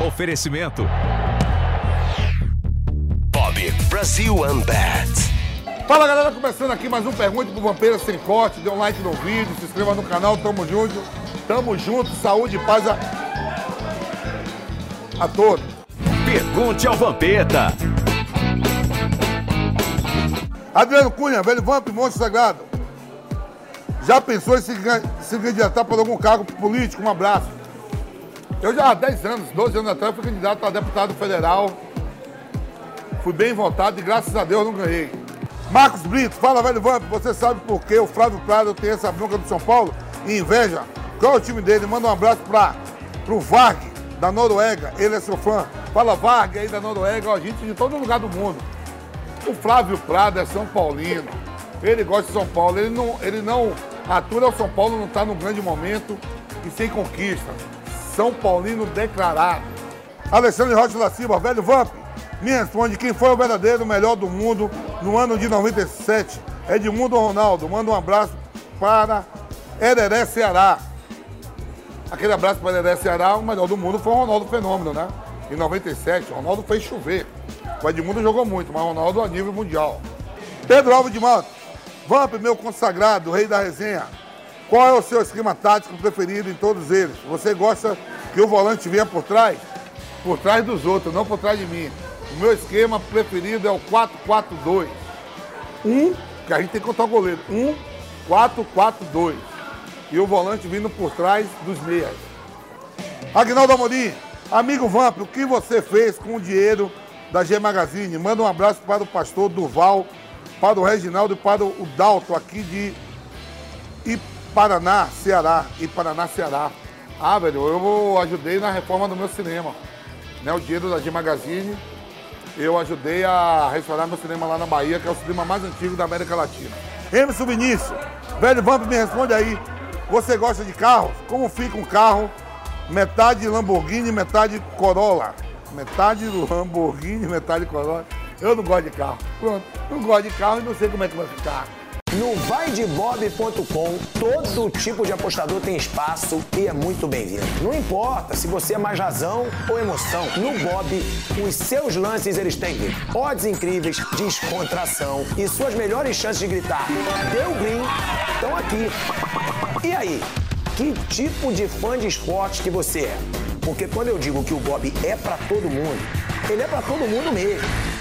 Oferecimento. Bob Brasil Unbat. Fala galera, começando aqui mais um Pergunte pro Vampiro Sem Corte. Dê um like no vídeo, se inscreva no canal. Tamo junto. Tamo junto. Saúde e paz a, a todos. Pergunte ao Vampeta. Adriano Cunha, velho Vamp, monstro sagrado. Já pensou em se, se candidatar por algum cargo político? Um abraço. Eu já há 10 anos, 12 anos atrás, fui candidato a deputado federal. Fui bem votado e graças a Deus não ganhei. Marcos Brito, fala, velho Vamp, você sabe por que o Flávio Prado tem essa bronca do São Paulo e inveja? Qual é o time dele? Manda um abraço para o Varg, da Noruega. Ele é seu fã. Fala, Varg aí da Noruega, ó, gente de todo lugar do mundo. O Flávio Prado é São Paulino. Ele gosta de São Paulo. Ele não, ele não atura o São Paulo, não está num grande momento e sem conquista. São Paulino declarado. Alexandre Rocha da Silva, velho Vamp, me responde quem foi o verdadeiro melhor do mundo no ano de 97. Edmundo Ronaldo, manda um abraço para Hereré Ceará. Aquele abraço para Hereré Ceará, o melhor do mundo foi o Ronaldo Fenômeno, né? Em 97, o Ronaldo fez chover. O Edmundo jogou muito, mas o Ronaldo a nível mundial. Pedro Alves de Mato, Vamp, meu consagrado, rei da resenha. Qual é o seu esquema tático preferido em todos eles? Você gosta que o volante venha por trás? Por trás dos outros, não por trás de mim. O meu esquema preferido é o 4-4-2. Um, que a gente tem que contar o goleiro. Um, 4-4-2. E o volante vindo por trás dos meias. Agnaldo Amorim, amigo Vamp, o que você fez com o dinheiro da G Magazine? Manda um abraço para o pastor Durval, para o Reginaldo e para o Dalto aqui de Iparaná, Ceará. Iparaná, Ceará. Ah, velho, eu ajudei na reforma do meu cinema. Né, o dinheiro da G Magazine eu ajudei a restaurar meu cinema lá na Bahia, que é o cinema mais antigo da América Latina. Emerson Vinícius, velho Vamp, me responde aí. Você gosta de carros? Como fica um carro? Metade Lamborghini, metade Corolla. Metade Lamborghini, metade Corolla. Eu não gosto de carro. Pronto, não gosto de carro e não sei como é que vai ficar. No vaidebob.com, todo tipo de apostador tem espaço e é muito bem-vindo. Não importa se você é mais razão ou emoção. No Bob, os seus lances eles têm odds incríveis, descontração e suas melhores chances de gritar deu green estão aqui. E aí, que tipo de fã de esportes que você é? Porque quando eu digo que o Bob é para todo mundo, ele é para todo mundo mesmo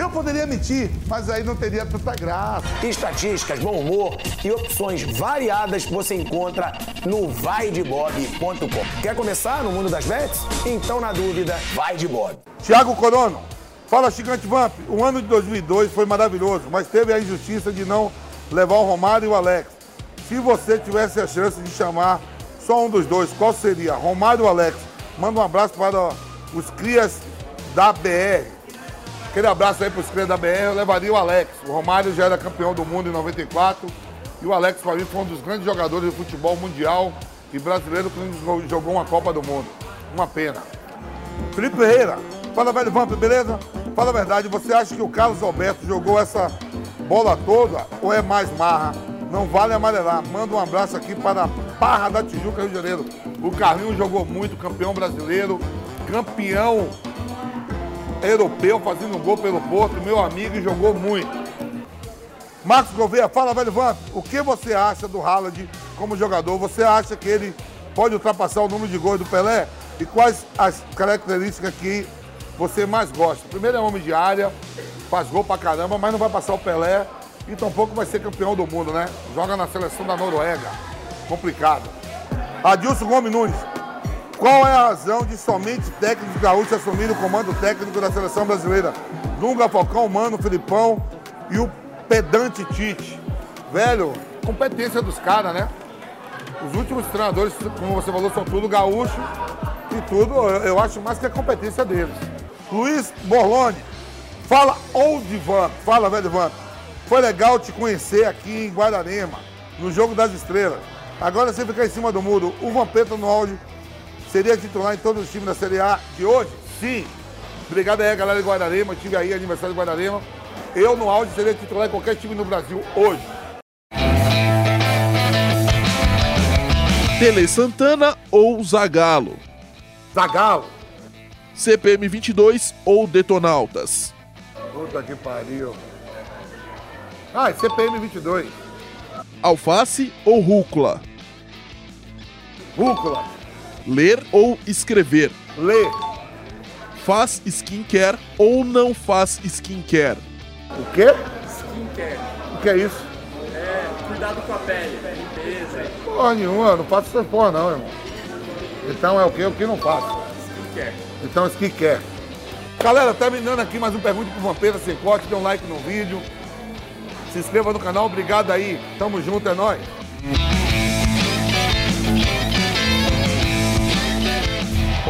Eu poderia mentir, mas aí não teria tanta graça. Estatísticas, bom humor e opções variadas você encontra no vaidebob.com. Quer começar no mundo das bets? Então, na dúvida, vai de Bob. Tiago Corono, fala Gigante Vamp. O ano de 2002 foi maravilhoso, mas teve a injustiça de não levar o Romário e o Alex. Se você tivesse a chance de chamar só um dos dois, qual seria? Romário ou Alex? Manda um abraço para os crias da BR. Aquele abraço aí para os clientes da BR, eu levaria o Alex. O Romário já era campeão do mundo em 94. E o Alex, para mim, foi um dos grandes jogadores de futebol mundial e brasileiro que jogou uma Copa do Mundo. Uma pena. Felipe Ferreira, fala velho Vamp, beleza? Fala a verdade, você acha que o Carlos Alberto jogou essa bola toda ou é mais marra? Não vale amarelar. Manda um abraço aqui para a Barra da Tijuca, Rio de Janeiro. O Carlinho jogou muito, campeão brasileiro, campeão europeu fazendo gol pelo Porto, meu amigo, e jogou muito. Marcos Gouveia, fala, velho Vamp, o que você acha do Haaland como jogador? Você acha que ele pode ultrapassar o número de gols do Pelé? E quais as características que você mais gosta? Primeiro é homem de área, faz gol pra caramba, mas não vai passar o Pelé e tampouco vai ser campeão do mundo, né? Joga na seleção da Noruega. Complicado. Adilson Gomes Nunes. Qual é a razão de somente técnicos gaúchos assumirem o comando técnico da seleção brasileira? Dunga, Falcão, Mano, Filipão e o pedante Tite. Velho, competência dos caras, né? Os últimos treinadores, como você falou, são tudo gaúcho e tudo, eu, eu acho mais que a competência deles. Luiz Borlone, fala Old Van, fala velho Van. Foi legal te conhecer aqui em Guararema, no Jogo das Estrelas. Agora você fica em cima do muro. O Vampeta no áudio seria titular em todos os times da Série A de hoje? Sim. Obrigado aí, galera de Guararema. tive aí aniversário de Guararema. Eu no áudio seria titular em qualquer time no Brasil hoje. Tele Santana ou Zagalo? Zagalo. CPM 22 ou Detonautas? Puta que pariu. Ah, é CPM 22. Alface ou rúcula? Rúcula. Ler ou escrever? Lê. Faz skincare ou não faz skincare? O quê? Skincare. O que é isso? É, cuidado com a pele, limpeza. Porra nenhuma, eu não faço essa porra não, irmão. Então é o que? O que não faço? Skincare. Então skincare. Galera, terminando aqui mais um Pergunte pro Vampeta Sem Corte, dê um like no vídeo. Se inscreva no canal, obrigado aí. Tamo junto, é nóis.